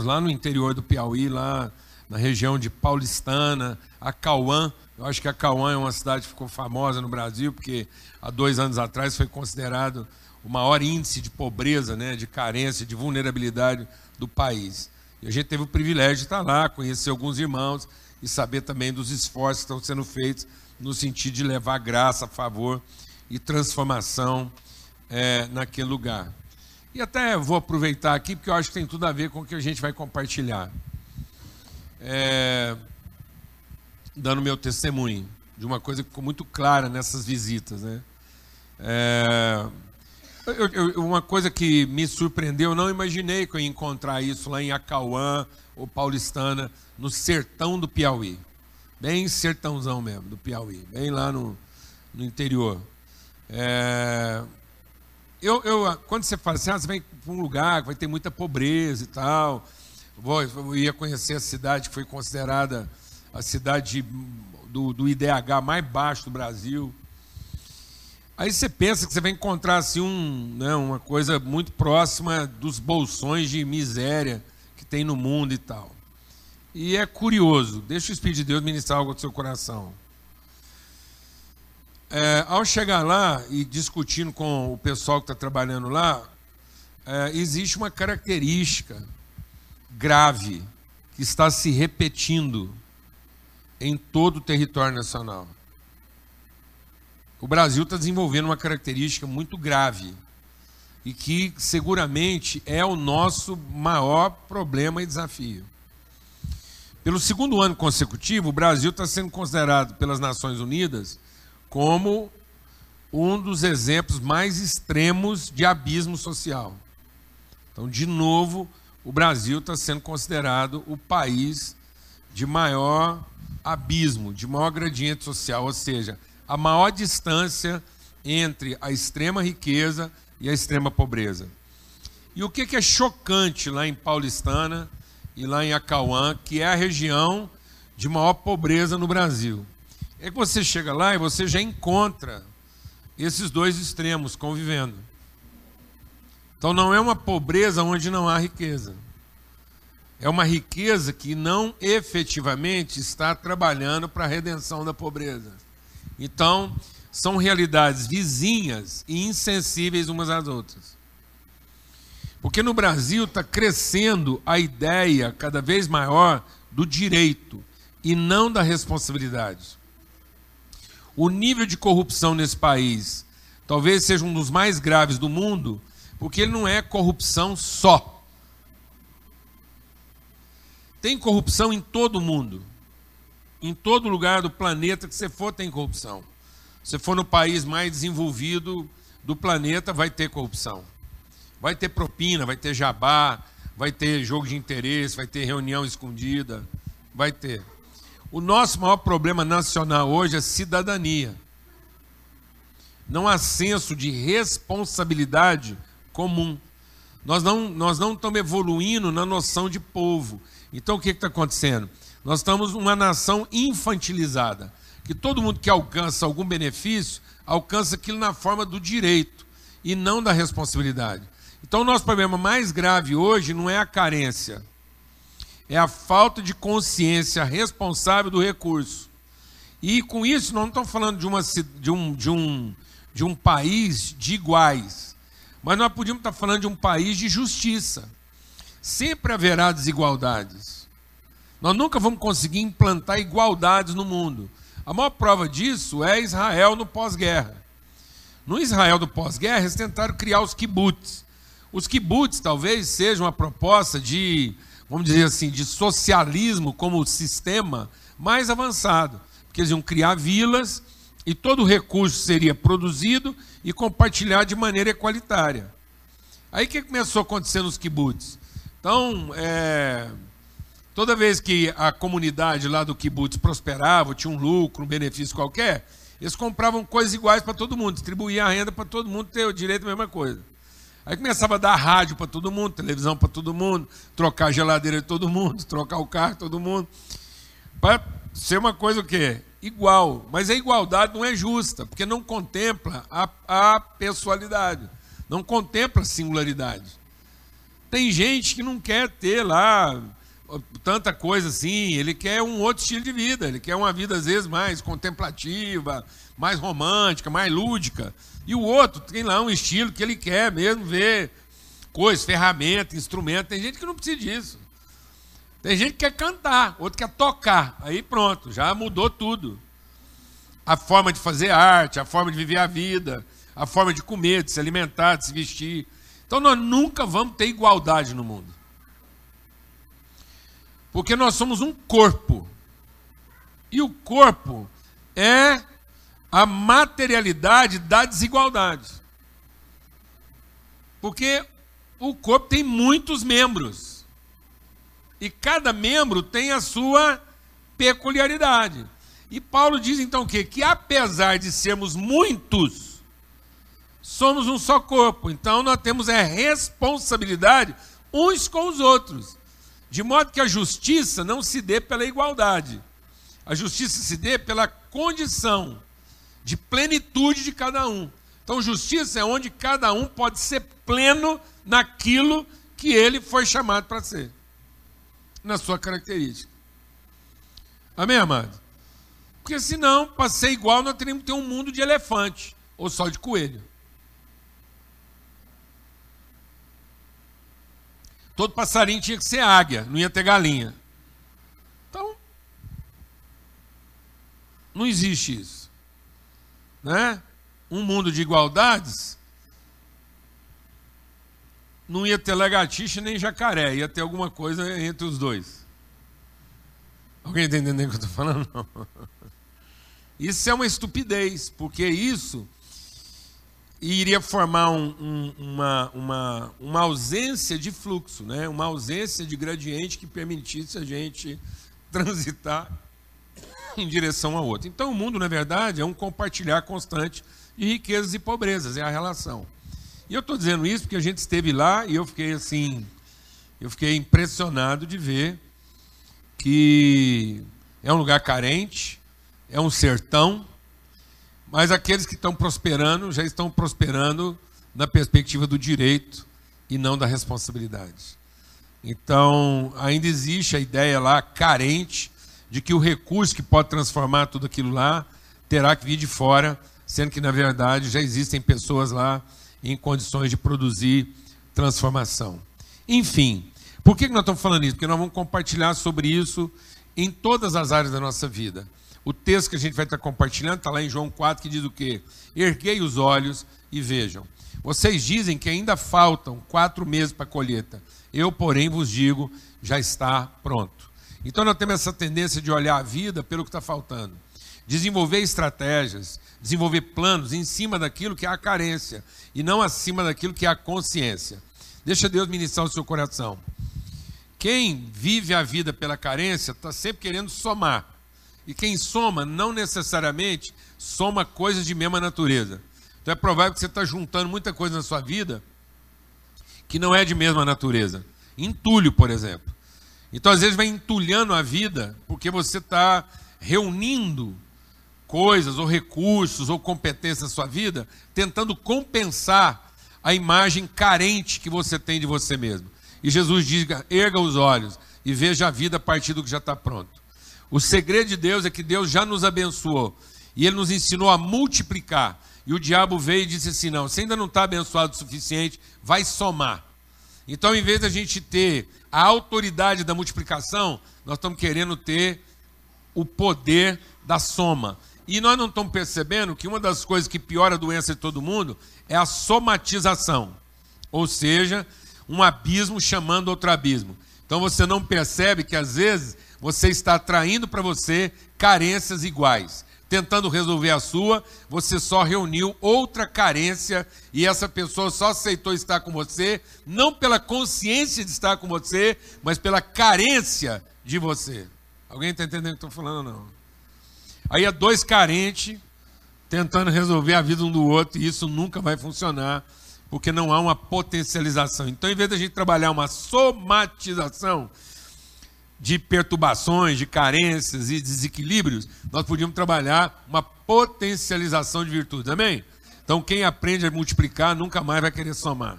lá no interior do Piauí, lá na região de Paulistana, a Cauã. Eu acho que a Cauã é uma cidade que ficou famosa no Brasil, porque há dois anos atrás foi considerado o maior índice de pobreza, né, de carência, de vulnerabilidade do país. E a gente teve o privilégio de estar lá, conhecer alguns irmãos e saber também dos esforços que estão sendo feitos no sentido de levar graça, favor e transformação é, naquele lugar. E até vou aproveitar aqui, porque eu acho que tem tudo a ver com o que a gente vai compartilhar. É, dando meu testemunho de uma coisa que ficou muito clara nessas visitas. Né? É, eu, eu, uma coisa que me surpreendeu, eu não imaginei que eu ia encontrar isso lá em Acauã ou Paulistana, no sertão do Piauí. Bem sertãozão mesmo, do Piauí, bem lá no, no interior. É, eu, eu, quando você fala assim, ah, você vem para um lugar que vai ter muita pobreza e tal, eu ia conhecer a cidade que foi considerada a cidade do, do IDH mais baixo do Brasil. Aí você pensa que você vai encontrar assim, um, né, uma coisa muito próxima dos bolsões de miséria que tem no mundo e tal. E é curioso, deixa o Espírito de Deus ministrar algo do seu coração. É, ao chegar lá e discutindo com o pessoal que está trabalhando lá, é, existe uma característica grave que está se repetindo em todo o território nacional. O Brasil está desenvolvendo uma característica muito grave e que seguramente é o nosso maior problema e desafio. Pelo segundo ano consecutivo, o Brasil está sendo considerado pelas Nações Unidas como um dos exemplos mais extremos de abismo social. Então, de novo, o Brasil está sendo considerado o país de maior abismo, de maior gradiente social, ou seja, a maior distância entre a extrema riqueza e a extrema pobreza. E o que é chocante lá em Paulistana e lá em Acauã, que é a região de maior pobreza no Brasil? É que você chega lá e você já encontra esses dois extremos convivendo. Então não é uma pobreza onde não há riqueza. É uma riqueza que não efetivamente está trabalhando para a redenção da pobreza. Então, são realidades vizinhas e insensíveis umas às outras. Porque no Brasil está crescendo a ideia cada vez maior do direito e não da responsabilidade. O nível de corrupção nesse país talvez seja um dos mais graves do mundo, porque ele não é corrupção só. Tem corrupção em todo o mundo. Em todo lugar do planeta que você for, tem corrupção. Se for no país mais desenvolvido do planeta, vai ter corrupção. Vai ter propina, vai ter jabá, vai ter jogo de interesse, vai ter reunião escondida, vai ter. O nosso maior problema nacional hoje é cidadania. Não há senso de responsabilidade comum. Nós não, nós não estamos evoluindo na noção de povo. Então o que está acontecendo? Nós estamos uma nação infantilizada, que todo mundo que alcança algum benefício, alcança aquilo na forma do direito e não da responsabilidade. Então o nosso problema mais grave hoje não é a carência, é a falta de consciência responsável do recurso. E com isso nós não estamos falando de, uma, de, um, de, um, de um país de iguais, mas nós podíamos estar falando de um país de justiça. Sempre haverá desigualdades. Nós nunca vamos conseguir implantar igualdades no mundo. A maior prova disso é Israel no pós-guerra. No Israel do pós-guerra, eles tentaram criar os kibbutz. Os kibbutz talvez sejam uma proposta de, vamos dizer assim, de socialismo como sistema mais avançado. Porque eles iam criar vilas e todo o recurso seria produzido e compartilhado de maneira equalitária. Aí o que começou a acontecer nos kibbutz? Então, é, Toda vez que a comunidade lá do kibbutz prosperava, tinha um lucro, um benefício qualquer, eles compravam coisas iguais para todo mundo, distribuíam a renda para todo mundo ter o direito à mesma coisa. Aí começava a dar rádio para todo mundo, televisão para todo mundo, trocar a geladeira de todo mundo, trocar o carro de todo mundo. Para ser uma coisa o quê? Igual. Mas a igualdade não é justa, porque não contempla a, a pessoalidade, não contempla a singularidade. Tem gente que não quer ter lá tanta coisa assim, ele quer um outro estilo de vida, ele quer uma vida às vezes mais contemplativa, mais romântica, mais lúdica. E o outro tem lá um estilo que ele quer mesmo ver coisas, ferramentas, instrumentos. Tem gente que não precisa disso. Tem gente que quer cantar, outro quer tocar. Aí pronto, já mudou tudo. A forma de fazer arte, a forma de viver a vida, a forma de comer, de se alimentar, de se vestir. Então nós nunca vamos ter igualdade no mundo. Porque nós somos um corpo. E o corpo é a materialidade da desigualdade. Porque o corpo tem muitos membros. E cada membro tem a sua peculiaridade. E Paulo diz então o quê? Que apesar de sermos muitos, somos um só corpo. Então nós temos a responsabilidade uns com os outros. De modo que a justiça não se dê pela igualdade. A justiça se dê pela condição de plenitude de cada um. Então, justiça é onde cada um pode ser pleno naquilo que ele foi chamado para ser, na sua característica. Amém, amado? Porque senão, para ser igual, nós teríamos que ter um mundo de elefante ou só de coelho. Todo passarinho tinha que ser águia, não ia ter galinha. Então, não existe isso né, um mundo de igualdades, não ia ter lagartixa nem jacaré, ia ter alguma coisa entre os dois. Alguém está entendendo o que eu estou falando? Não. Isso é uma estupidez, porque isso iria formar um, um, uma, uma, uma ausência de fluxo, né? uma ausência de gradiente que permitisse a gente transitar em direção ao outro. Então, o mundo, na verdade, é um compartilhar constante de riquezas e pobrezas, é a relação. E eu estou dizendo isso porque a gente esteve lá e eu fiquei assim, eu fiquei impressionado de ver que é um lugar carente, é um sertão, mas aqueles que estão prosperando já estão prosperando na perspectiva do direito e não da responsabilidade. Então, ainda existe a ideia lá carente de que o recurso que pode transformar tudo aquilo lá terá que vir de fora, sendo que, na verdade, já existem pessoas lá em condições de produzir transformação. Enfim, por que nós estamos falando isso? Porque nós vamos compartilhar sobre isso em todas as áreas da nossa vida. O texto que a gente vai estar compartilhando está lá em João 4, que diz o quê? Erguei os olhos e vejam. Vocês dizem que ainda faltam quatro meses para a colheita. Eu, porém, vos digo, já está pronto. Então nós temos essa tendência de olhar a vida pelo que está faltando. Desenvolver estratégias, desenvolver planos em cima daquilo que é a carência e não acima daquilo que é a consciência. Deixa Deus ministrar o seu coração. Quem vive a vida pela carência está sempre querendo somar. E quem soma, não necessariamente soma coisas de mesma natureza. Então é provável que você está juntando muita coisa na sua vida que não é de mesma natureza. Entulho, por exemplo. Então, às vezes, vai entulhando a vida porque você está reunindo coisas, ou recursos, ou competências na sua vida, tentando compensar a imagem carente que você tem de você mesmo. E Jesus diz: erga os olhos e veja a vida a partir do que já está pronto. O segredo de Deus é que Deus já nos abençoou e Ele nos ensinou a multiplicar. E o diabo veio e disse assim: não, você ainda não está abençoado o suficiente, vai somar. Então, em vez da gente ter a autoridade da multiplicação, nós estamos querendo ter o poder da soma. E nós não estamos percebendo que uma das coisas que piora a doença de todo mundo é a somatização. Ou seja, um abismo chamando outro abismo. Então você não percebe que às vezes você está atraindo para você carências iguais tentando resolver a sua, você só reuniu outra carência e essa pessoa só aceitou estar com você, não pela consciência de estar com você, mas pela carência de você. Alguém está entendendo o que estou falando não? Aí é dois carentes tentando resolver a vida um do outro e isso nunca vai funcionar, porque não há uma potencialização. Então, em vez da gente trabalhar uma somatização, de perturbações, de carências e desequilíbrios, nós podíamos trabalhar uma potencialização de virtudes. Amém? Então, quem aprende a multiplicar nunca mais vai querer somar.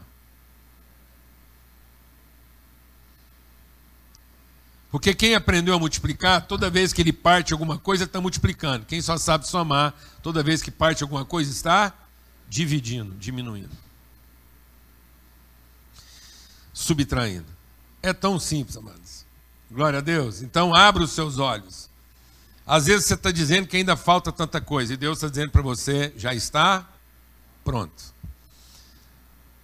Porque quem aprendeu a multiplicar, toda vez que ele parte alguma coisa, está multiplicando. Quem só sabe somar, toda vez que parte alguma coisa, está dividindo, diminuindo. Subtraindo. É tão simples, amados. Glória a Deus. Então, abra os seus olhos. Às vezes você está dizendo que ainda falta tanta coisa, e Deus está dizendo para você: já está pronto.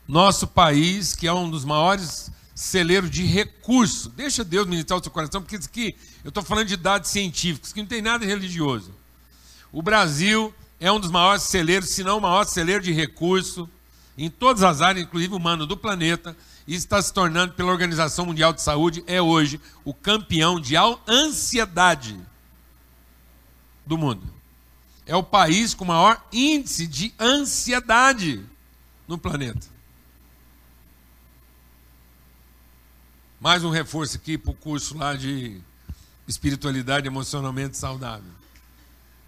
Nosso país, que é um dos maiores celeiros de recursos, deixa Deus ministrar o seu coração, porque aqui, eu estou falando de dados científicos, que não tem nada religioso. O Brasil é um dos maiores celeiros, se não o maior celeiro de recurso, em todas as áreas, inclusive humano, do planeta, e está se tornando, pela Organização Mundial de Saúde, é hoje o campeão de ansiedade do mundo. É o país com maior índice de ansiedade no planeta. Mais um reforço aqui para o curso lá de espiritualidade emocionalmente saudável.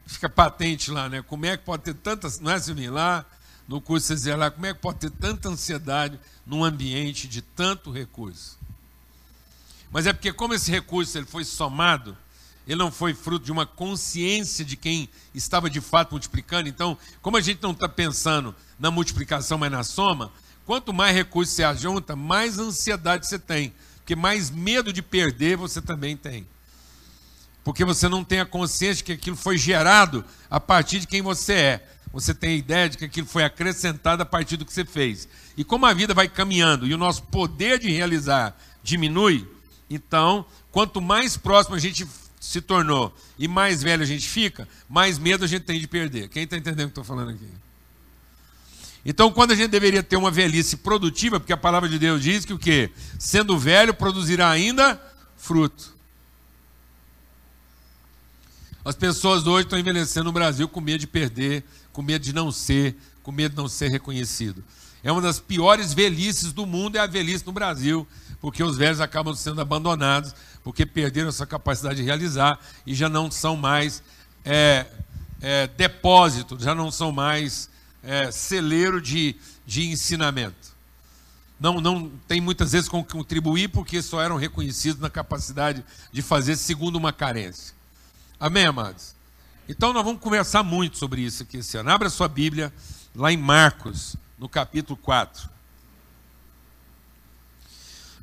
Fica patente lá, né? Como é que pode ter tantas. Não é, Silvinho? Lá no curso você dizia lá, como é que pode ter tanta ansiedade num ambiente de tanto recurso? Mas é porque, como esse recurso ele foi somado ele não foi fruto de uma consciência de quem estava de fato multiplicando. Então, como a gente não está pensando na multiplicação, mas na soma, quanto mais recursos você ajunta, mais ansiedade você tem. Porque mais medo de perder você também tem. Porque você não tem a consciência de que aquilo foi gerado a partir de quem você é. Você tem a ideia de que aquilo foi acrescentado a partir do que você fez. E como a vida vai caminhando e o nosso poder de realizar diminui, então, quanto mais próximo a gente se tornou e mais velho a gente fica, mais medo a gente tem de perder. Quem está entendendo o que estou falando aqui? Então, quando a gente deveria ter uma velhice produtiva, porque a palavra de Deus diz que o quê? Sendo velho, produzirá ainda fruto. As pessoas hoje estão envelhecendo no Brasil com medo de perder, com medo de não ser, com medo de não ser reconhecido. É uma das piores velhices do mundo, é a velhice no Brasil, porque os velhos acabam sendo abandonados, porque perderam essa capacidade de realizar e já não são mais é, é, depósito, já não são mais é, celeiro de, de ensinamento. Não, não tem muitas vezes como contribuir porque só eram reconhecidos na capacidade de fazer segundo uma carência. Amém, amados? Então nós vamos conversar muito sobre isso aqui esse ano. Abra sua Bíblia lá em Marcos, no capítulo 4.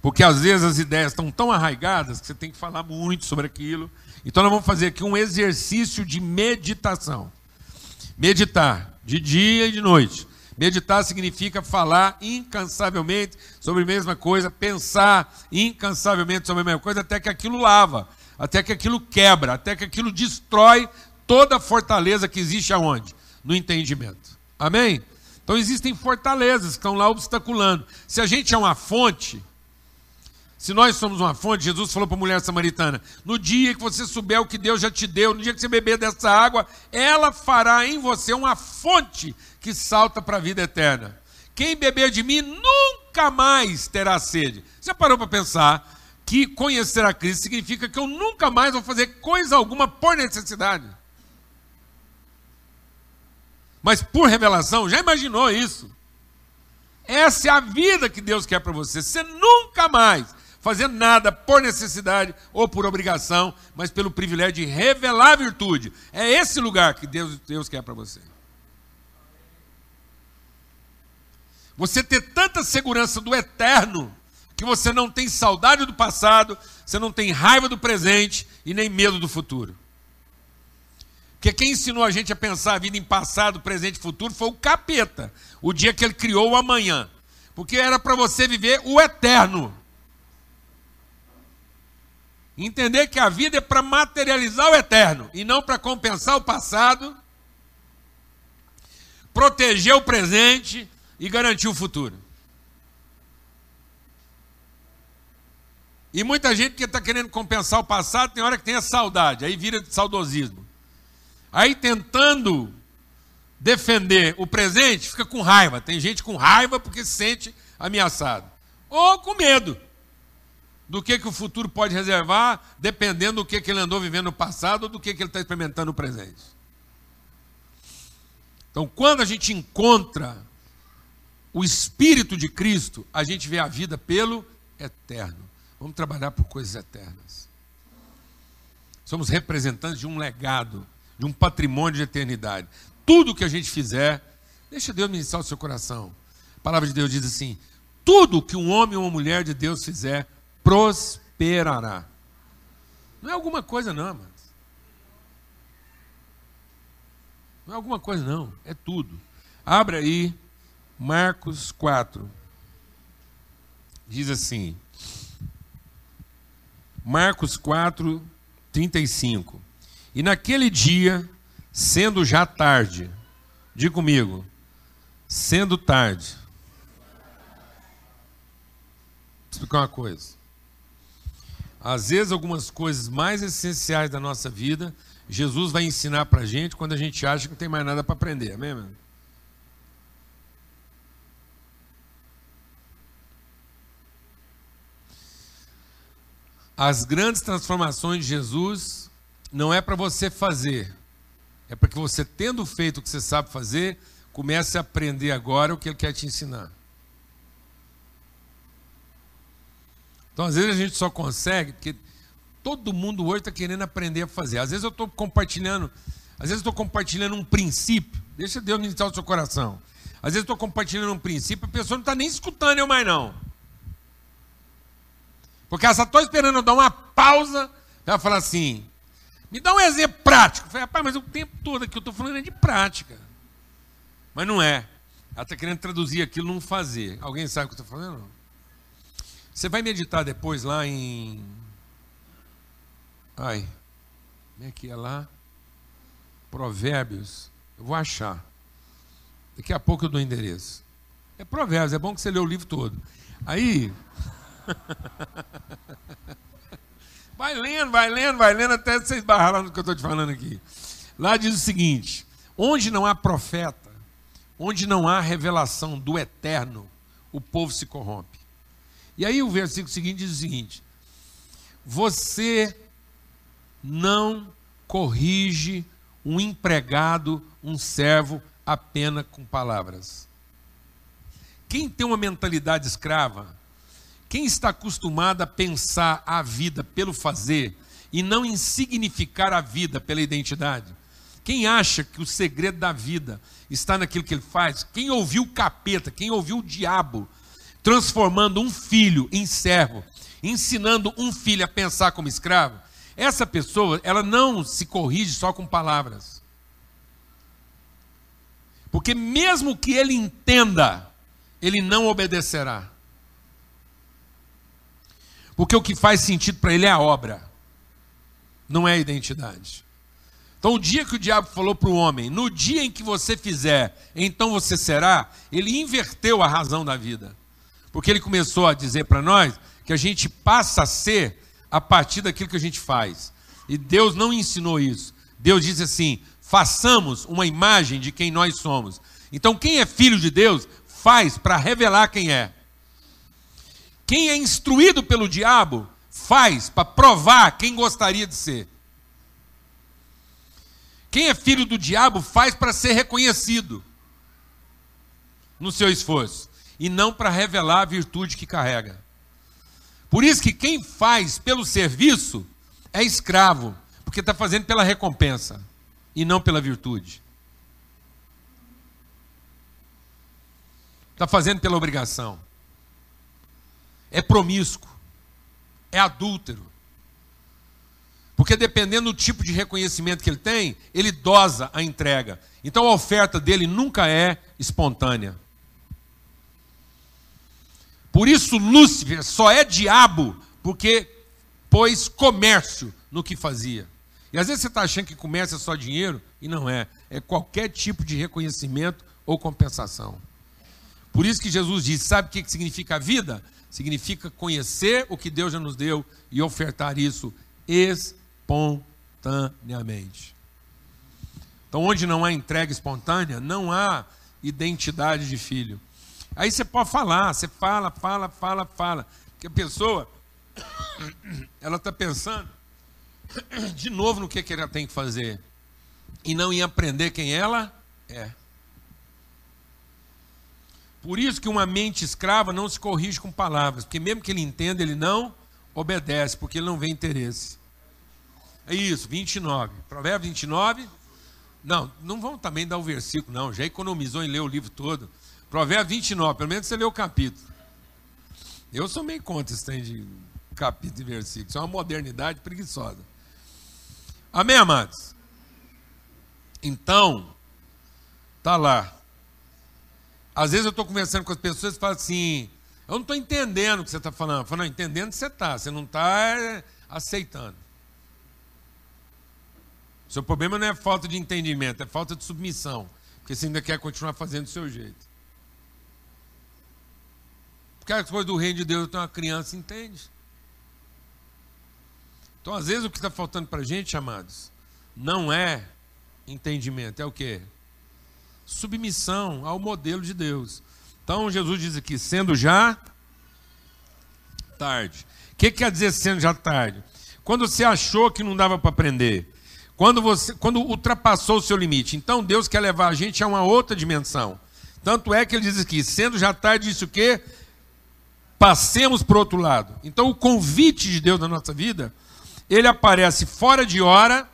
Porque às vezes as ideias estão tão arraigadas que você tem que falar muito sobre aquilo. Então nós vamos fazer aqui um exercício de meditação. Meditar de dia e de noite. Meditar significa falar incansavelmente sobre a mesma coisa, pensar incansavelmente sobre a mesma coisa, até que aquilo lava, até que aquilo quebra, até que aquilo destrói toda a fortaleza que existe aonde? No entendimento. Amém? Então existem fortalezas que estão lá obstaculando. Se a gente é uma fonte, se nós somos uma fonte, Jesus falou para a mulher samaritana: no dia que você souber o que Deus já te deu, no dia que você beber dessa água, ela fará em você uma fonte que salta para a vida eterna. Quem beber de mim nunca mais terá sede. Você parou para pensar que conhecer a Cristo significa que eu nunca mais vou fazer coisa alguma por necessidade. Mas por revelação, já imaginou isso? Essa é a vida que Deus quer para você. Você nunca mais fazendo nada por necessidade ou por obrigação, mas pelo privilégio de revelar a virtude. É esse lugar que Deus, Deus quer para você. Você ter tanta segurança do eterno que você não tem saudade do passado, você não tem raiva do presente e nem medo do futuro. Porque quem ensinou a gente a pensar a vida em passado, presente e futuro foi o capeta, o dia que ele criou o amanhã. Porque era para você viver o eterno. Entender que a vida é para materializar o eterno e não para compensar o passado, proteger o presente e garantir o futuro. E muita gente que está querendo compensar o passado tem hora que tem a saudade, aí vira de saudosismo. Aí tentando defender o presente, fica com raiva. Tem gente com raiva porque se sente ameaçado. Ou com medo do que, que o futuro pode reservar, dependendo do que, que ele andou vivendo no passado ou do que, que ele está experimentando no presente. Então, quando a gente encontra o Espírito de Cristo, a gente vê a vida pelo eterno. Vamos trabalhar por coisas eternas. Somos representantes de um legado, de um patrimônio de eternidade. Tudo que a gente fizer, deixa Deus ministrar o seu coração. A palavra de Deus diz assim: tudo que um homem ou uma mulher de Deus fizer, prosperará. Não é alguma coisa, não, mas. Não é alguma coisa, não. É tudo. Abre aí, Marcos 4. Diz assim. Marcos 4, 35. E naquele dia, sendo já tarde, diga comigo, sendo tarde. Vou explicar uma coisa. Às vezes, algumas coisas mais essenciais da nossa vida, Jesus vai ensinar para a gente quando a gente acha que não tem mais nada para aprender. Amém, mano? As grandes transformações de Jesus não é para você fazer, é para que você, tendo feito o que você sabe fazer, comece a aprender agora o que Ele quer te ensinar. Então, às vezes a gente só consegue, porque todo mundo hoje está querendo aprender a fazer. Às vezes eu estou compartilhando, às vezes estou compartilhando um princípio, deixa Deus ministrar o seu coração. Às vezes estou compartilhando um princípio, a pessoa não está nem escutando eu mais não. Porque ela só estou esperando eu dar uma pausa para falar assim, me dá um exemplo prático. Eu falei, rapaz, mas o tempo todo que eu estou falando é de prática. Mas não é. Ela está querendo traduzir aquilo num fazer. Alguém sabe o que eu estou falando? Você vai meditar depois lá em. Ai, como é que é lá? Provérbios. Eu vou achar. Daqui a pouco eu dou o endereço. É Provérbios, é bom que você lê o livro todo. Aí. vai lendo, vai lendo, vai lendo até você esbarrar lá no que eu estou te falando aqui. Lá diz o seguinte: onde não há profeta, onde não há revelação do eterno, o povo se corrompe. E aí o versículo seguinte diz o seguinte: Você não corrige um empregado, um servo, apenas com palavras. Quem tem uma mentalidade escrava, quem está acostumado a pensar a vida pelo fazer e não em significar a vida pela identidade, quem acha que o segredo da vida está naquilo que ele faz, quem ouviu o capeta, quem ouviu o diabo transformando um filho em servo, ensinando um filho a pensar como escravo, essa pessoa, ela não se corrige só com palavras. Porque mesmo que ele entenda, ele não obedecerá. Porque o que faz sentido para ele é a obra, não é a identidade. Então, o dia que o diabo falou para o homem, no dia em que você fizer, então você será, ele inverteu a razão da vida. Porque ele começou a dizer para nós que a gente passa a ser a partir daquilo que a gente faz. E Deus não ensinou isso. Deus diz assim: façamos uma imagem de quem nós somos. Então, quem é filho de Deus, faz para revelar quem é. Quem é instruído pelo diabo, faz para provar quem gostaria de ser. Quem é filho do diabo, faz para ser reconhecido no seu esforço e não para revelar a virtude que carrega. Por isso que quem faz pelo serviço é escravo, porque está fazendo pela recompensa e não pela virtude. Está fazendo pela obrigação. É promíscuo. É adúltero. Porque dependendo do tipo de reconhecimento que ele tem, ele dosa a entrega. Então a oferta dele nunca é espontânea. Por isso Lúcifer só é diabo porque pôs comércio no que fazia. E às vezes você está achando que comércio é só dinheiro, e não é. É qualquer tipo de reconhecimento ou compensação. Por isso que Jesus diz: sabe o que significa a vida? Significa conhecer o que Deus já nos deu e ofertar isso espontaneamente. Então, onde não há entrega espontânea, não há identidade de filho. Aí você pode falar, você fala, fala, fala, fala. Porque a pessoa, ela está pensando de novo no que, que ela tem que fazer. E não em aprender quem ela é. Por isso que uma mente escrava não se corrige com palavras, porque mesmo que ele entenda, ele não obedece, porque ele não vê interesse. É isso, 29. Provérbio 29. Não, não vamos também dar o versículo, não. Já economizou em ler o livro todo. Provérbio 29, pelo menos você lê o capítulo. Eu sou meio contra esse trem de capítulo e versículo. Isso é uma modernidade preguiçosa. Amém, amados? Então, tá lá. Às vezes eu estou conversando com as pessoas e falo assim: eu não estou entendendo o que você está falando. Eu falo, não, entendendo você está, você não está é, aceitando. Seu problema não é falta de entendimento, é falta de submissão. Porque você ainda quer continuar fazendo do seu jeito. Porque as coisas do reino de Deus, então uma criança entende. Então, às vezes, o que está faltando para a gente, amados, não é entendimento, é o que? Submissão ao modelo de Deus. Então, Jesus diz aqui, sendo já tarde. O que quer dizer sendo já tarde? Quando você achou que não dava para aprender, quando você, quando ultrapassou o seu limite. Então, Deus quer levar a gente a uma outra dimensão. Tanto é que ele diz aqui, sendo já tarde, disse o quê? Passemos para o outro lado. Então, o convite de Deus na nossa vida ele aparece fora de hora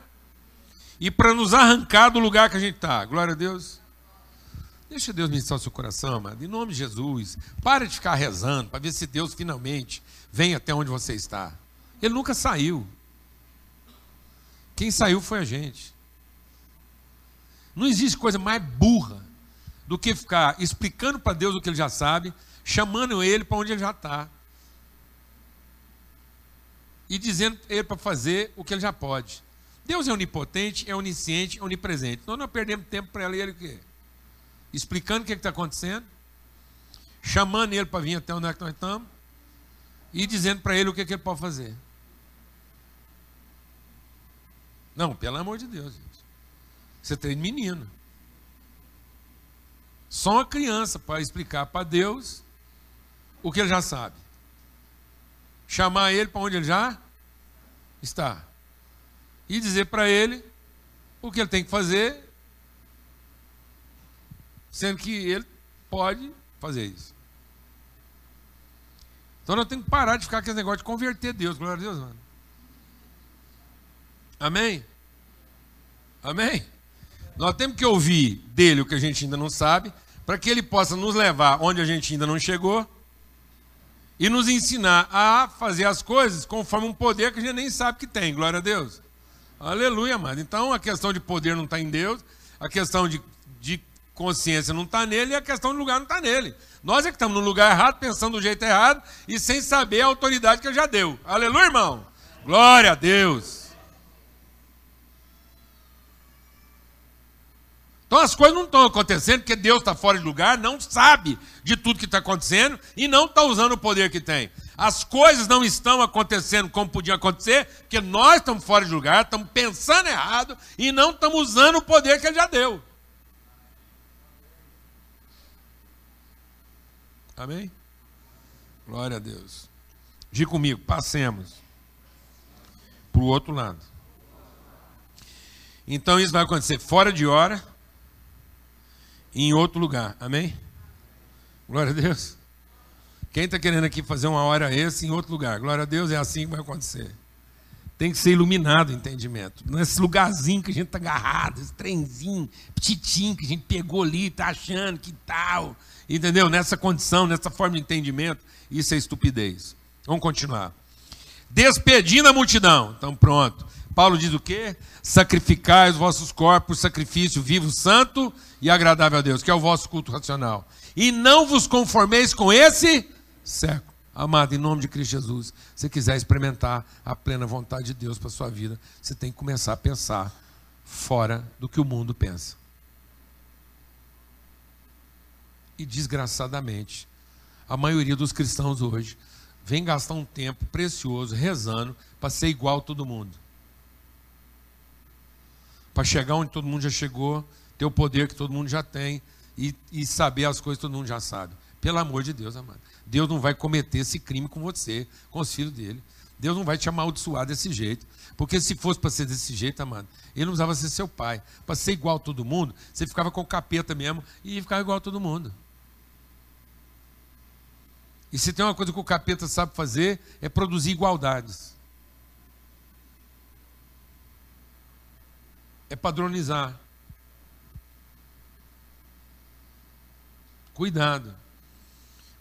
e para nos arrancar do lugar que a gente está. Glória a Deus. Deixa Deus ministrar o seu coração, amado. Em nome de Jesus. Para de ficar rezando para ver se Deus finalmente vem até onde você está. Ele nunca saiu. Quem saiu foi a gente. Não existe coisa mais burra do que ficar explicando para Deus o que ele já sabe, chamando ele para onde ele já está e dizendo ele para fazer o que ele já pode. Deus é onipotente, é onisciente, é onipresente. Nós não perdemos tempo para ele, ele o quê? Explicando o que é está acontecendo, chamando ele para vir até onde é que nós estamos e dizendo para ele o que, é que ele pode fazer. Não, pelo amor de Deus, gente. Você tem menino. Só uma criança para explicar para Deus o que ele já sabe chamar ele para onde ele já está e dizer para ele o que ele tem que fazer, sendo que ele pode fazer isso. Então nós temos que parar de ficar com esse negócio de converter Deus, glória a Deus, mano. Amém? Amém? Nós temos que ouvir dele o que a gente ainda não sabe, para que ele possa nos levar onde a gente ainda não chegou e nos ensinar a fazer as coisas conforme um poder que a gente nem sabe que tem. Glória a Deus. Aleluia, amado. Então a questão de poder não está em Deus, a questão de, de consciência não está nele e a questão de lugar não está nele. Nós é que estamos no lugar errado, pensando do jeito errado e sem saber a autoridade que ele já deu. Aleluia, irmão. Glória a Deus. Então as coisas não estão acontecendo porque Deus está fora de lugar, não sabe de tudo que está acontecendo e não está usando o poder que tem. As coisas não estão acontecendo como podiam acontecer, porque nós estamos fora de lugar, estamos pensando errado e não estamos usando o poder que Ele já deu. Amém? Glória a Deus. Diga comigo, passemos para o outro lado. Então isso vai acontecer fora de hora em outro lugar. Amém? Glória a Deus. Quem está querendo aqui fazer uma hora esse em outro lugar? Glória a Deus, é assim que vai acontecer. Tem que ser iluminado o entendimento. Nesse lugarzinho que a gente está agarrado, esse trenzinho, petitinho que a gente pegou ali, está achando que tal. Entendeu? Nessa condição, nessa forma de entendimento, isso é estupidez. Vamos continuar. Despedindo a multidão. Então, pronto. Paulo diz o quê? Sacrificai os vossos corpos, sacrifício vivo, santo e agradável a Deus, que é o vosso culto racional. E não vos conformeis com esse século. Amado, em nome de Cristo Jesus, se quiser experimentar a plena vontade de Deus para a sua vida, você tem que começar a pensar fora do que o mundo pensa. E desgraçadamente, a maioria dos cristãos hoje vem gastar um tempo precioso rezando para ser igual a todo mundo para chegar onde todo mundo já chegou, ter o poder que todo mundo já tem e, e saber as coisas que todo mundo já sabe. Pelo amor de Deus, amado. Deus não vai cometer esse crime com você, com os filhos dele. Deus não vai te amaldiçoar desse jeito. Porque se fosse para ser desse jeito, amado, ele não precisava ser seu pai. Para ser igual a todo mundo, você ficava com o capeta mesmo e ficava igual a todo mundo. E se tem uma coisa que o capeta sabe fazer, é produzir igualdades. é padronizar. Cuidado.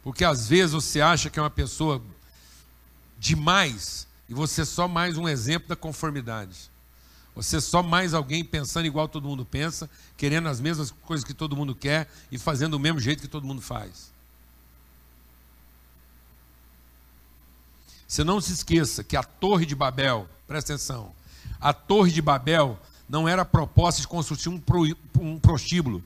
Porque às vezes você acha que é uma pessoa demais e você é só mais um exemplo da conformidade. Você é só mais alguém pensando igual todo mundo pensa, querendo as mesmas coisas que todo mundo quer e fazendo do mesmo jeito que todo mundo faz. Você não se esqueça que a Torre de Babel, presta atenção, a Torre de Babel não era proposta de construir um, pro, um prostíbulo.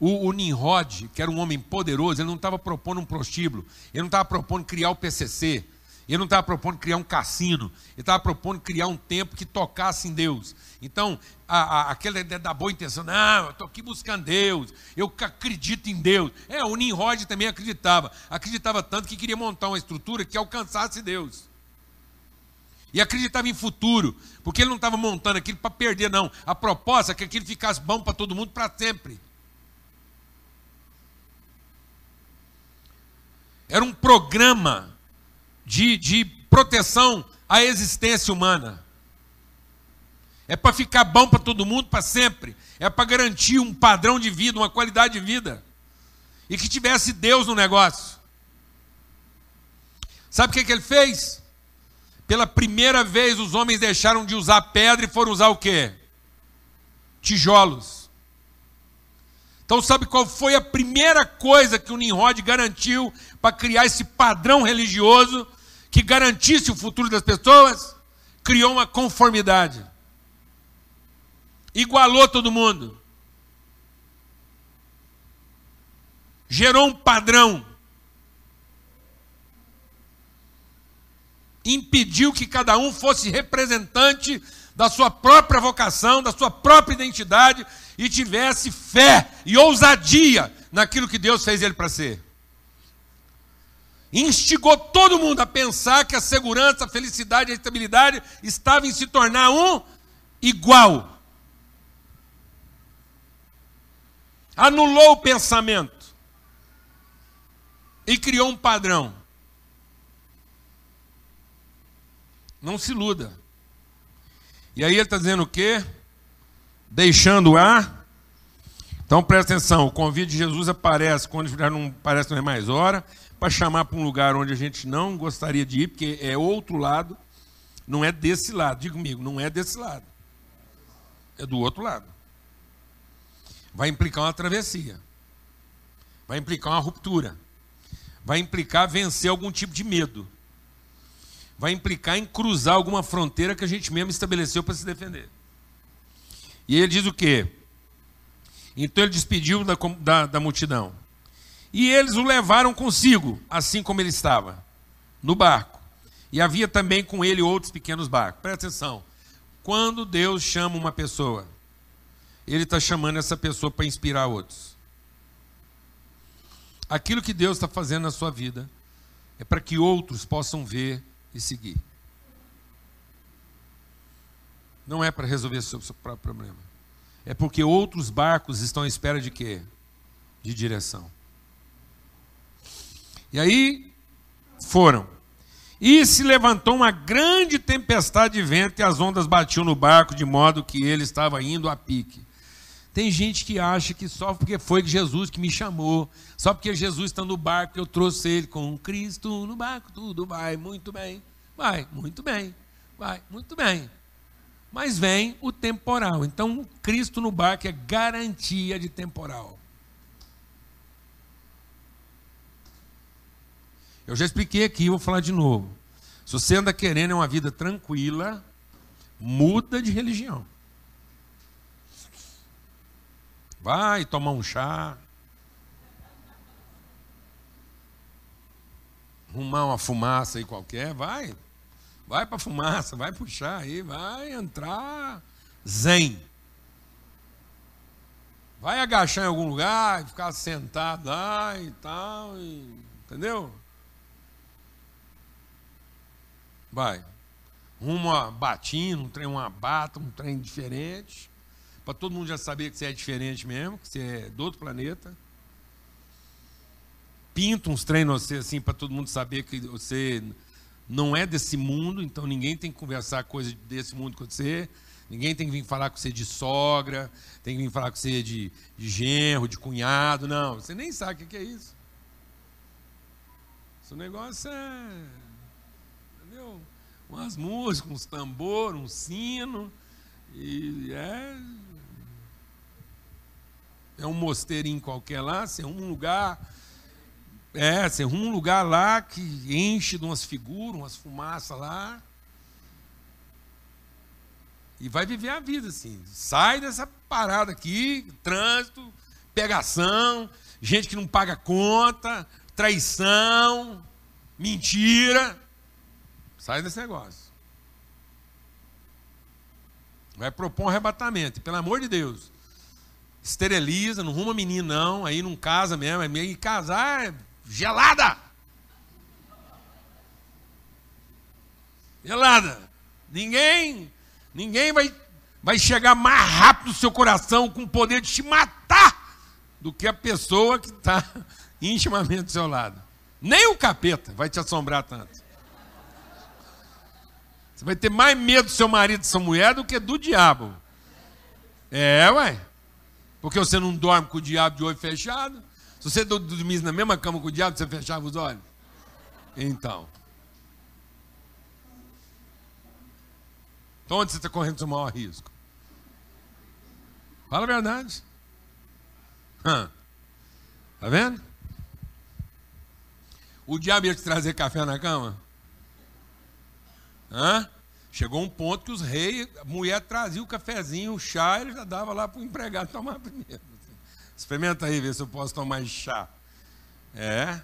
O, o Nimrod, que era um homem poderoso, ele não estava propondo um prostíbulo, ele não estava propondo criar o PCC, ele não estava propondo criar um cassino, ele estava propondo criar um templo que tocasse em Deus. Então, a, a, da boa intenção, não, eu estou aqui buscando Deus, eu acredito em Deus. É, o Nimrod também acreditava, acreditava tanto que queria montar uma estrutura que alcançasse Deus. E acreditava em futuro, porque ele não estava montando aquilo para perder, não. A proposta é que aquilo ficasse bom para todo mundo para sempre. Era um programa de, de proteção à existência humana. É para ficar bom para todo mundo para sempre. É para garantir um padrão de vida, uma qualidade de vida. E que tivesse Deus no negócio. Sabe o que, que ele fez? Pela primeira vez os homens deixaram de usar pedra e foram usar o quê? Tijolos. Então, sabe qual foi a primeira coisa que o Nimrod garantiu para criar esse padrão religioso que garantisse o futuro das pessoas, criou uma conformidade. Igualou todo mundo. Gerou um padrão. Impediu que cada um fosse representante da sua própria vocação, da sua própria identidade e tivesse fé e ousadia naquilo que Deus fez ele para ser instigou todo mundo a pensar que a segurança, a felicidade, a estabilidade estava em se tornar um igual. Anulou o pensamento e criou um padrão. Não se iluda. E aí ele está dizendo o quê? Deixando a. Então presta atenção, o convite de Jesus aparece quando já não parece não é mais hora para chamar para um lugar onde a gente não gostaria de ir, porque é outro lado, não é desse lado, diga comigo, não é desse lado, é do outro lado. Vai implicar uma travessia, vai implicar uma ruptura, vai implicar vencer algum tipo de medo, vai implicar em cruzar alguma fronteira que a gente mesmo estabeleceu para se defender. E ele diz o quê? Então ele despediu da, da, da multidão. E eles o levaram consigo, assim como ele estava, no barco. E havia também com ele outros pequenos barcos. Presta atenção. Quando Deus chama uma pessoa, Ele está chamando essa pessoa para inspirar outros. Aquilo que Deus está fazendo na sua vida é para que outros possam ver e seguir. Não é para resolver o seu próprio problema. É porque outros barcos estão à espera de quê? De direção. E aí foram. E se levantou uma grande tempestade de vento e as ondas batiam no barco de modo que ele estava indo a pique. Tem gente que acha que só porque foi Jesus que me chamou, só porque Jesus está no barco eu trouxe ele com Cristo no barco, tudo vai muito bem, vai muito bem, vai muito bem. Mas vem o temporal. Então, Cristo no barco é garantia de temporal. Eu já expliquei aqui, vou falar de novo. Se você anda querendo uma vida tranquila, muda de religião. Vai tomar um chá. Arrumar uma fumaça aí qualquer, vai. Vai para fumaça, vai puxar aí, vai entrar zen. Vai agachar em algum lugar, ficar sentado lá e tal, e, entendeu? Vai. Uma batina, um trem, uma bata, um trem diferente. Para todo mundo já saber que você é diferente mesmo, que você é do outro planeta. Pinta uns treinos você assim para todo mundo saber que você não é desse mundo, então ninguém tem que conversar coisa desse mundo com você. Ninguém tem que vir falar com você de sogra, tem que vir falar com você de, de genro, de cunhado, não. Você nem sabe o que é isso. Esse negócio é. Entendeu? Umas músicas, uns tambor, um sino. E é. É um mosteirinho qualquer lá, você arruma um lugar. É, você arruma um lugar lá que enche de umas figuras, umas fumaças lá e vai viver a vida assim. Sai dessa parada aqui, trânsito, pegação, gente que não paga conta, traição, mentira. Sai desse negócio. Vai propor um arrebatamento, pelo amor de Deus. Esteriliza, não ruma menino, não, aí não casa mesmo, é meio casar é gelada. Gelada. Ninguém Ninguém vai, vai chegar mais rápido no seu coração com o poder de te matar do que a pessoa que está intimamente do seu lado. Nem o capeta vai te assombrar tanto. Você vai ter mais medo do seu marido, da sua mulher, do que do diabo. É, ué. Porque você não dorme com o diabo de olho fechado. Se você dormisse na mesma cama com o diabo, você fechava os olhos. Então. Então, onde você está correndo o seu maior risco? Fala a verdade. Hã? Tá vendo? O diabo ia te trazer café na cama? Hã? Chegou um ponto que os reis, a mulher trazia o cafezinho, o chá, ele já dava lá para o empregado tomar primeiro. Experimenta aí, ver se eu posso tomar chá. É.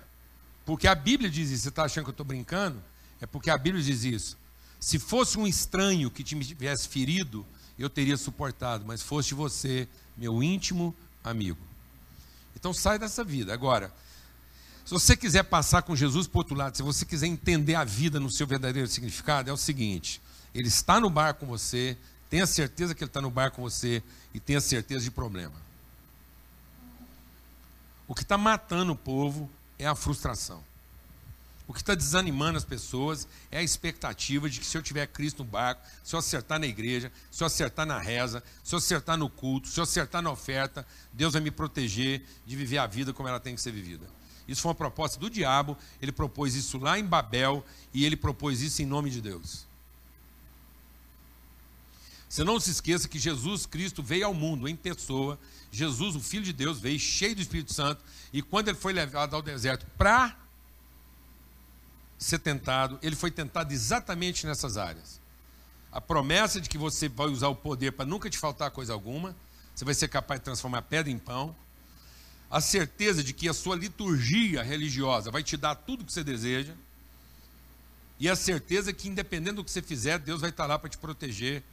Porque a Bíblia diz isso. Você está achando que eu estou brincando? É porque a Bíblia diz isso. Se fosse um estranho que te tivesse ferido, eu teria suportado, mas foste você, meu íntimo amigo. Então sai dessa vida. Agora, se você quiser passar com Jesus para o outro lado, se você quiser entender a vida no seu verdadeiro significado, é o seguinte: Ele está no bar com você, tenha certeza que Ele está no bar com você e tenha certeza de problema. O que está matando o povo é a frustração. O que está desanimando as pessoas é a expectativa de que se eu tiver Cristo no barco, se eu acertar na igreja, se eu acertar na reza, se eu acertar no culto, se eu acertar na oferta, Deus vai me proteger de viver a vida como ela tem que ser vivida. Isso foi uma proposta do diabo, ele propôs isso lá em Babel e ele propôs isso em nome de Deus. Você não se esqueça que Jesus Cristo veio ao mundo em pessoa, Jesus, o Filho de Deus, veio cheio do Espírito Santo, e quando ele foi levado ao deserto para ser tentado, ele foi tentado exatamente nessas áreas. A promessa de que você vai usar o poder para nunca te faltar coisa alguma, você vai ser capaz de transformar pedra em pão. A certeza de que a sua liturgia religiosa vai te dar tudo o que você deseja. E a certeza que, independente do que você fizer, Deus vai estar lá para te proteger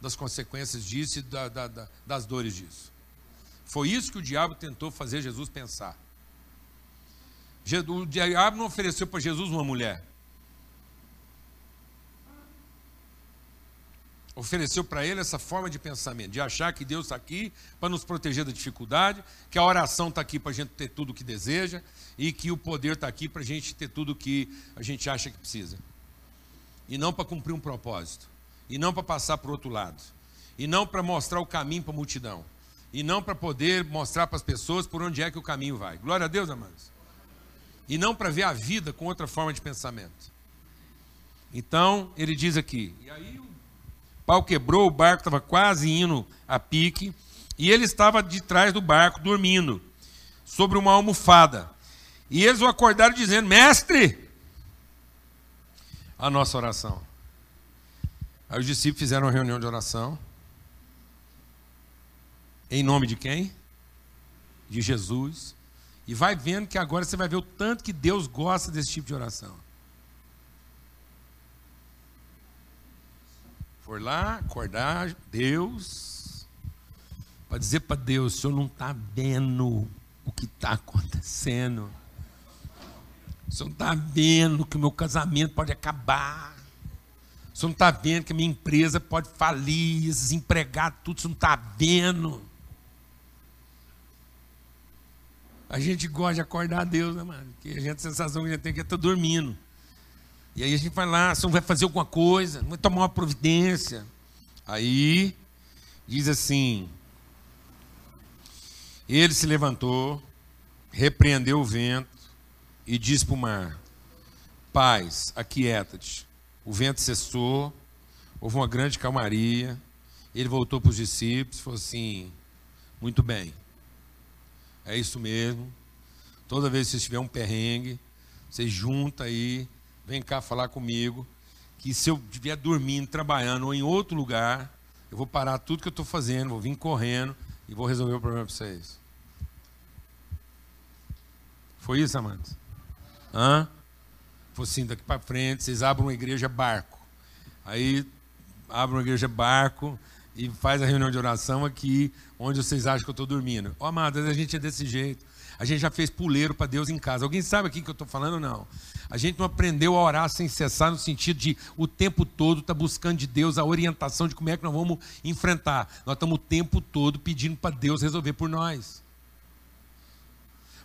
das consequências disso e da, da, da, das dores disso. Foi isso que o diabo tentou fazer Jesus pensar. O diabo não ofereceu para Jesus uma mulher. Ofereceu para ele essa forma de pensamento, de achar que Deus está aqui para nos proteger da dificuldade, que a oração está aqui para a gente ter tudo o que deseja e que o poder está aqui para a gente ter tudo o que a gente acha que precisa. E não para cumprir um propósito, e não para passar para o outro lado, e não para mostrar o caminho para a multidão, e não para poder mostrar para as pessoas por onde é que o caminho vai. Glória a Deus, amados e não para ver a vida com outra forma de pensamento. Então, ele diz aqui: e aí o pau quebrou, o barco estava quase indo a pique, e ele estava de trás do barco, dormindo, sobre uma almofada. E eles o acordaram dizendo: Mestre, a nossa oração. Aí os discípulos fizeram uma reunião de oração. Em nome de quem? De Jesus. E vai vendo que agora você vai ver o tanto que Deus gosta desse tipo de oração. For lá, acordar Deus, para dizer para Deus: o senhor não está vendo o que está acontecendo. O senhor não está vendo que o meu casamento pode acabar. O senhor não está vendo que a minha empresa pode falir, desempregar tudo. O senhor não está vendo. A gente gosta de acordar Deus, né, mano? Porque a gente a sensação que a gente tem que estar dormindo. E aí a gente vai lá, você não vai fazer alguma coisa, não vai tomar uma providência. Aí diz assim: Ele se levantou, repreendeu o vento e disse para o mar: Paz, aquieta-te. O vento cessou, houve uma grande calmaria. Ele voltou para os discípulos e falou assim: Muito bem, é isso mesmo. Toda vez que você tiver um perrengue, você junta aí, vem cá falar comigo, que se eu estiver dormindo, trabalhando ou em outro lugar, eu vou parar tudo que eu estou fazendo, vou vir correndo e vou resolver o problema para vocês. Foi isso, amados? Hã? Foi assim, daqui para frente, vocês abrem uma igreja barco. Aí abrem uma igreja barco e faz a reunião de oração aqui, onde vocês acham que eu estou dormindo. Ó, oh, amados, a gente é desse jeito. A gente já fez puleiro para Deus em casa. Alguém sabe aqui que eu estou falando? Não. A gente não aprendeu a orar sem cessar, no sentido de o tempo todo estar tá buscando de Deus a orientação de como é que nós vamos enfrentar. Nós estamos o tempo todo pedindo para Deus resolver por nós.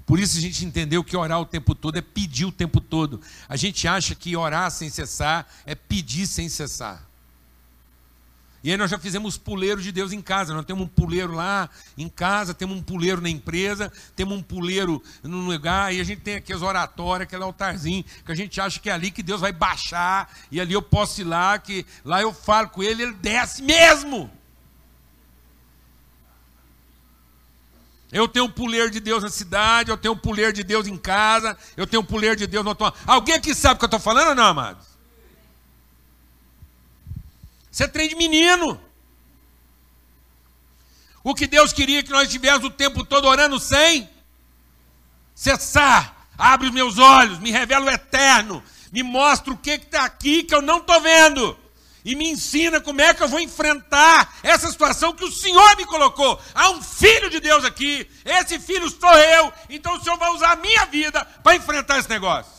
Por isso a gente entendeu que orar o tempo todo é pedir o tempo todo. A gente acha que orar sem cessar é pedir sem cessar. E aí nós já fizemos puleiro de Deus em casa. Nós temos um puleiro lá em casa, temos um puleiro na empresa, temos um puleiro no lugar, e a gente tem aqui as oratórias, aquele altarzinho, que a gente acha que é ali que Deus vai baixar, e ali eu posso ir lá, que lá eu falo com ele, ele desce mesmo. Eu tenho um puleiro de Deus na cidade, eu tenho um puleiro de Deus em casa, eu tenho um puleiro de Deus no outro. Alguém aqui sabe o que eu estou falando ou não, amados? Isso é trem de menino. O que Deus queria que nós estivéssemos o tempo todo orando sem cessar. Abre os meus olhos, me revela o eterno, me mostra o que está aqui que eu não estou vendo. E me ensina como é que eu vou enfrentar essa situação que o Senhor me colocou. Há um filho de Deus aqui, esse filho sou eu, então o Senhor vai usar a minha vida para enfrentar esse negócio.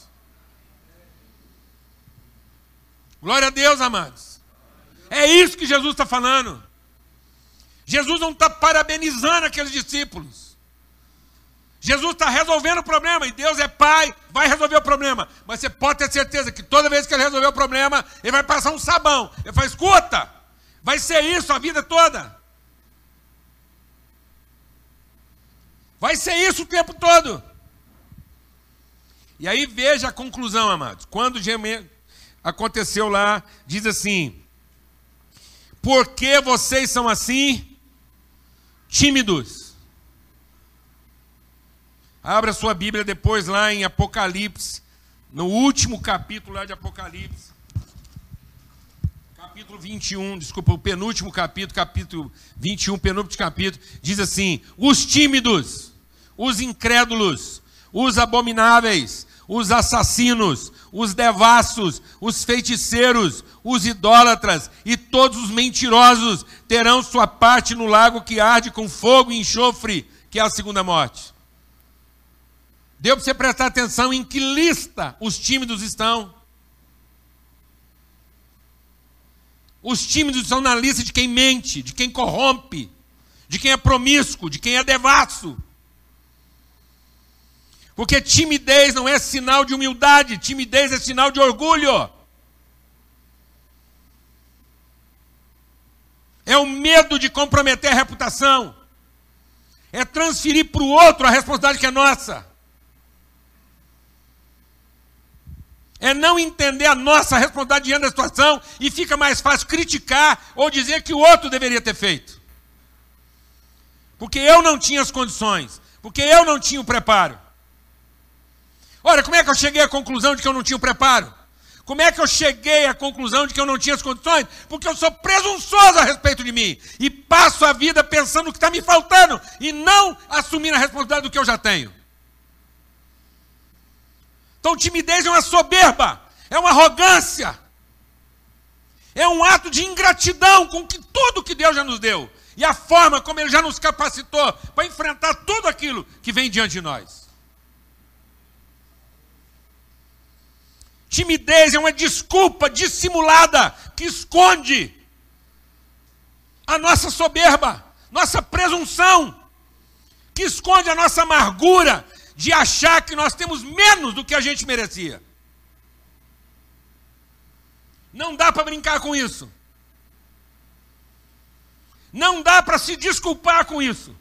Glória a Deus, amados. É isso que Jesus está falando. Jesus não está parabenizando aqueles discípulos. Jesus está resolvendo o problema, e Deus é Pai, vai resolver o problema. Mas você pode ter certeza que toda vez que ele resolver o problema, ele vai passar um sabão. Ele fala: escuta, vai ser isso a vida toda. Vai ser isso o tempo todo. E aí veja a conclusão, amados. Quando aconteceu lá, diz assim: por que vocês são assim tímidos? Abra sua Bíblia depois lá em Apocalipse, no último capítulo lá de Apocalipse. Capítulo 21, desculpa, o penúltimo capítulo, capítulo 21, penúltimo capítulo, diz assim: os tímidos, os incrédulos, os abomináveis, os assassinos, os devassos, os feiticeiros, os idólatras e todos os mentirosos terão sua parte no lago que arde com fogo e enxofre, que é a segunda morte. Deu para você prestar atenção em que lista os tímidos estão. Os tímidos estão na lista de quem mente, de quem corrompe, de quem é promíscuo, de quem é devasso. Porque timidez não é sinal de humildade, timidez é sinal de orgulho. é o medo de comprometer a reputação, é transferir para o outro a responsabilidade que é nossa, é não entender a nossa responsabilidade diante da situação e fica mais fácil criticar ou dizer que o outro deveria ter feito. Porque eu não tinha as condições, porque eu não tinha o preparo. Olha, como é que eu cheguei à conclusão de que eu não tinha o preparo? Como é que eu cheguei à conclusão de que eu não tinha as condições? Porque eu sou presunçoso a respeito de mim e passo a vida pensando o que está me faltando e não assumindo a responsabilidade do que eu já tenho. Então, timidez é uma soberba, é uma arrogância, é um ato de ingratidão com que tudo que Deus já nos deu e a forma como Ele já nos capacitou para enfrentar tudo aquilo que vem diante de nós. Timidez é uma desculpa dissimulada que esconde a nossa soberba, nossa presunção, que esconde a nossa amargura de achar que nós temos menos do que a gente merecia. Não dá para brincar com isso. Não dá para se desculpar com isso.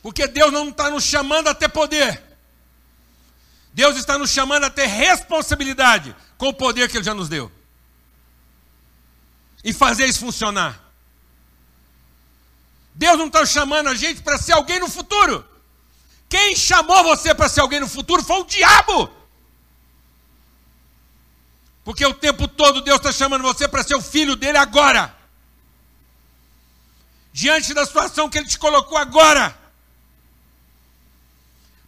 Porque Deus não está nos chamando a ter poder. Deus está nos chamando a ter responsabilidade com o poder que Ele já nos deu. E fazer isso funcionar. Deus não está chamando a gente para ser alguém no futuro. Quem chamou você para ser alguém no futuro foi o diabo. Porque o tempo todo Deus está chamando você para ser o filho dele agora. Diante da situação que ele te colocou agora.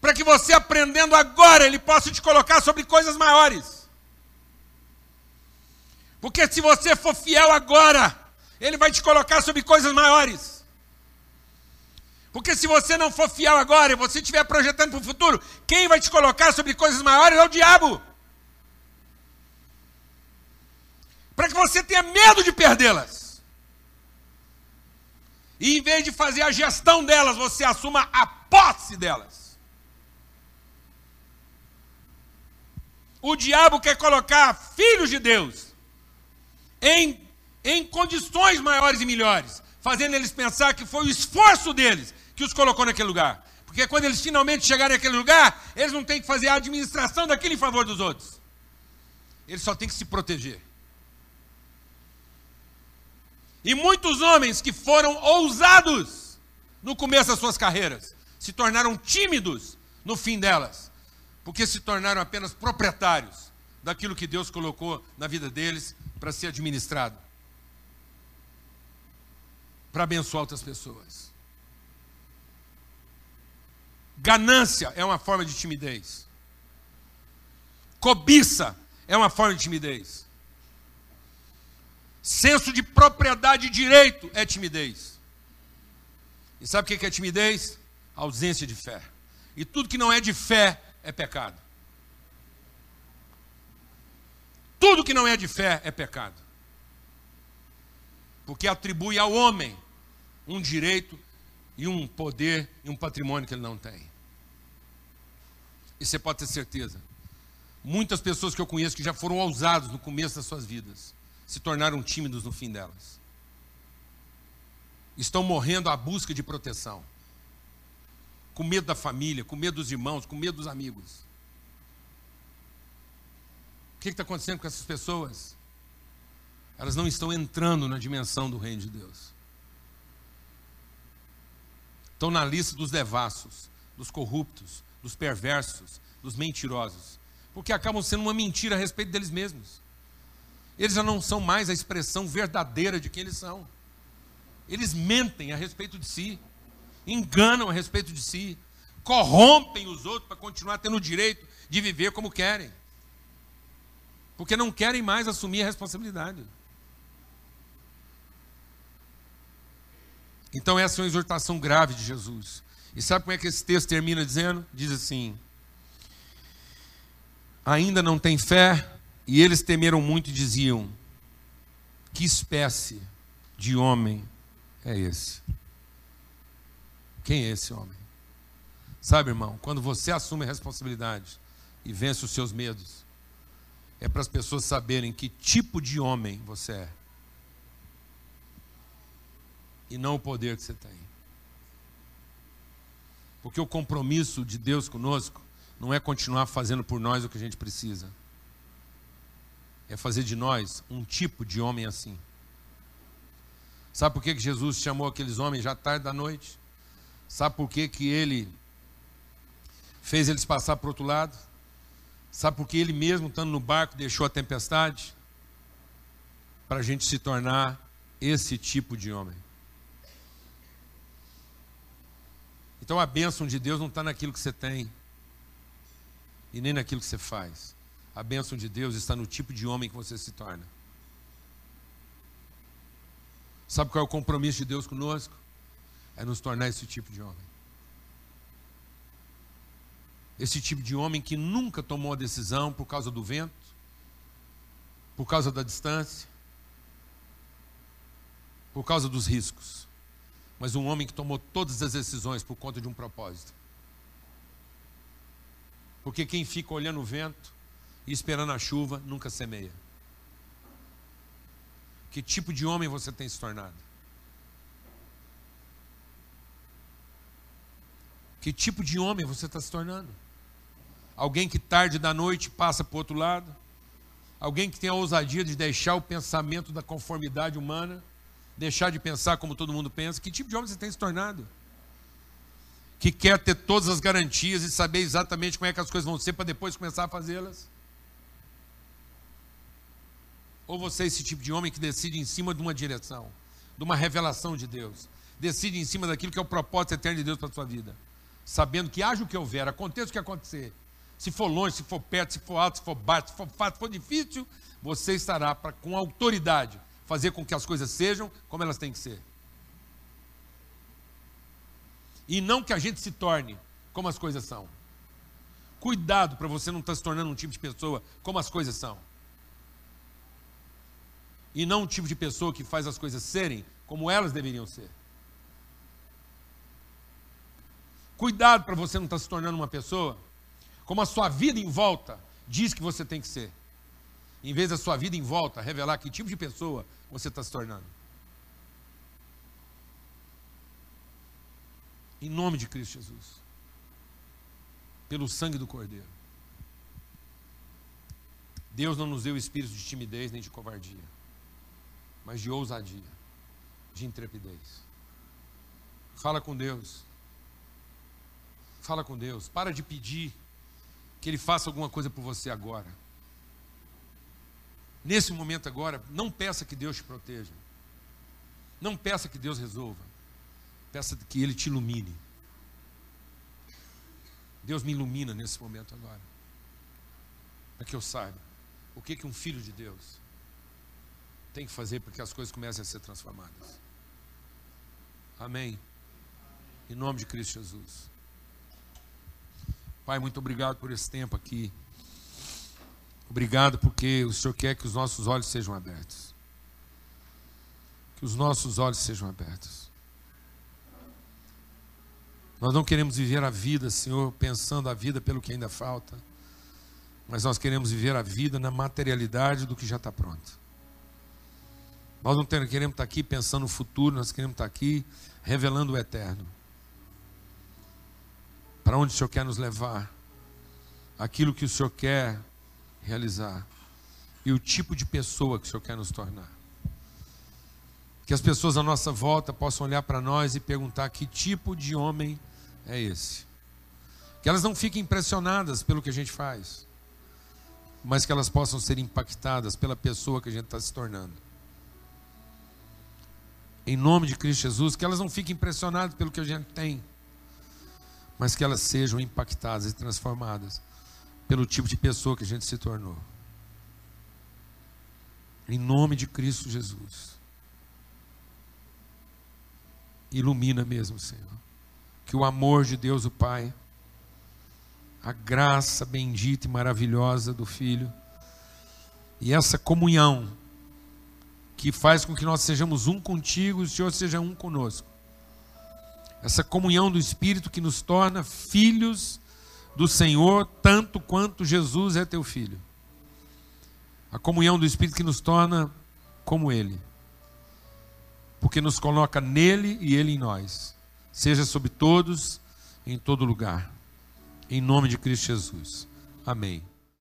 Para que você aprendendo agora, ele possa te colocar sobre coisas maiores. Porque se você for fiel agora, ele vai te colocar sobre coisas maiores. Porque se você não for fiel agora e você estiver projetando para o futuro, quem vai te colocar sobre coisas maiores é o diabo. para que você tenha medo de perdê-las. E em vez de fazer a gestão delas, você assuma a posse delas. O diabo quer colocar filhos de Deus em, em condições maiores e melhores, fazendo eles pensar que foi o esforço deles que os colocou naquele lugar. Porque quando eles finalmente chegarem naquele lugar, eles não têm que fazer a administração daquilo em favor dos outros. Eles só têm que se proteger. E muitos homens que foram ousados no começo das suas carreiras se tornaram tímidos no fim delas, porque se tornaram apenas proprietários daquilo que Deus colocou na vida deles para ser administrado para abençoar outras pessoas. Ganância é uma forma de timidez. Cobiça é uma forma de timidez. Senso de propriedade e direito é timidez. E sabe o que é timidez? ausência de fé. E tudo que não é de fé é pecado. Tudo que não é de fé é pecado. Porque atribui ao homem um direito e um poder e um patrimônio que ele não tem. E você pode ter certeza. Muitas pessoas que eu conheço que já foram ousados no começo das suas vidas se tornaram tímidos no fim delas. Estão morrendo à busca de proteção. Com medo da família, com medo dos irmãos, com medo dos amigos. O que está acontecendo com essas pessoas? Elas não estão entrando na dimensão do reino de Deus. Estão na lista dos devassos, dos corruptos, dos perversos, dos mentirosos. Porque acabam sendo uma mentira a respeito deles mesmos. Eles já não são mais a expressão verdadeira de quem eles são. Eles mentem a respeito de si, enganam a respeito de si, corrompem os outros para continuar tendo o direito de viver como querem. Porque não querem mais assumir a responsabilidade. Então, essa é uma exortação grave de Jesus. E sabe como é que esse texto termina dizendo? Diz assim: Ainda não tem fé? E eles temeram muito e diziam: Que espécie de homem é esse? Quem é esse homem? Sabe, irmão, quando você assume a responsabilidade e vence os seus medos, é para as pessoas saberem que tipo de homem você é. E não o poder que você tem. Porque o compromisso de Deus conosco não é continuar fazendo por nós o que a gente precisa é fazer de nós um tipo de homem assim. Sabe por que, Jesus chamou aqueles homens já tarde da noite? Sabe por que, que ele fez eles passar para o outro lado? Sabe por que ele mesmo, estando no barco, deixou a tempestade? Para a gente se tornar esse tipo de homem. Então a bênção de Deus não está naquilo que você tem e nem naquilo que você faz. A bênção de Deus está no tipo de homem que você se torna. Sabe qual é o compromisso de Deus conosco? É nos tornar esse tipo de homem. Esse tipo de homem que nunca tomou a decisão por causa do vento, por causa da distância, por causa dos riscos, mas um homem que tomou todas as decisões por conta de um propósito. Porque quem fica olhando o vento, e esperando a chuva nunca semeia. Que tipo de homem você tem se tornado? Que tipo de homem você está se tornando? Alguém que tarde da noite passa para o outro lado? Alguém que tem a ousadia de deixar o pensamento da conformidade humana, deixar de pensar como todo mundo pensa? Que tipo de homem você tem se tornado? Que quer ter todas as garantias e saber exatamente como é que as coisas vão ser para depois começar a fazê-las? Ou você é esse tipo de homem que decide em cima de uma direção, de uma revelação de Deus, decide em cima daquilo que é o propósito eterno de Deus para a sua vida, sabendo que haja o que houver, aconteça o que acontecer, se for longe, se for perto, se for alto, se for baixo, se for fácil, se for difícil, você estará para com autoridade fazer com que as coisas sejam como elas têm que ser. E não que a gente se torne como as coisas são. Cuidado para você não estar tá se tornando um tipo de pessoa como as coisas são. E não um tipo de pessoa que faz as coisas serem como elas deveriam ser. Cuidado para você não estar tá se tornando uma pessoa como a sua vida em volta diz que você tem que ser. Em vez da sua vida em volta revelar que tipo de pessoa você está se tornando. Em nome de Cristo Jesus. Pelo sangue do Cordeiro. Deus não nos deu espírito de timidez nem de covardia, mas de ousadia, de intrepidez. Fala com Deus. Fala com Deus. Para de pedir que Ele faça alguma coisa por você agora. Nesse momento agora, não peça que Deus te proteja. Não peça que Deus resolva. Peça que Ele te ilumine. Deus me ilumina nesse momento agora. Para que eu saiba o que, que um filho de Deus tem que fazer para que as coisas comecem a ser transformadas. Amém. Em nome de Cristo Jesus. Pai, muito obrigado por esse tempo aqui. Obrigado porque o Senhor quer que os nossos olhos sejam abertos. Que os nossos olhos sejam abertos. Nós não queremos viver a vida, Senhor, pensando a vida pelo que ainda falta, mas nós queremos viver a vida na materialidade do que já está pronto. Nós não queremos estar aqui pensando no futuro, nós queremos estar aqui revelando o eterno para onde o Senhor quer nos levar, aquilo que o Senhor quer realizar e o tipo de pessoa que o Senhor quer nos tornar. Que as pessoas à nossa volta possam olhar para nós e perguntar que tipo de homem é esse. Que elas não fiquem impressionadas pelo que a gente faz, mas que elas possam ser impactadas pela pessoa que a gente está se tornando. Em nome de Cristo Jesus, que elas não fiquem impressionadas pelo que a gente tem, mas que elas sejam impactadas e transformadas pelo tipo de pessoa que a gente se tornou. Em nome de Cristo Jesus. Ilumina mesmo, Senhor. Que o amor de Deus, o Pai, a graça bendita e maravilhosa do Filho, e essa comunhão que faz com que nós sejamos um contigo e o Senhor seja um conosco essa comunhão do Espírito que nos torna filhos do Senhor, tanto quanto Jesus é teu filho. A comunhão do Espírito que nos torna como Ele, porque nos coloca nele e Ele em nós, seja sobre todos, em todo lugar, em nome de Cristo Jesus. Amém.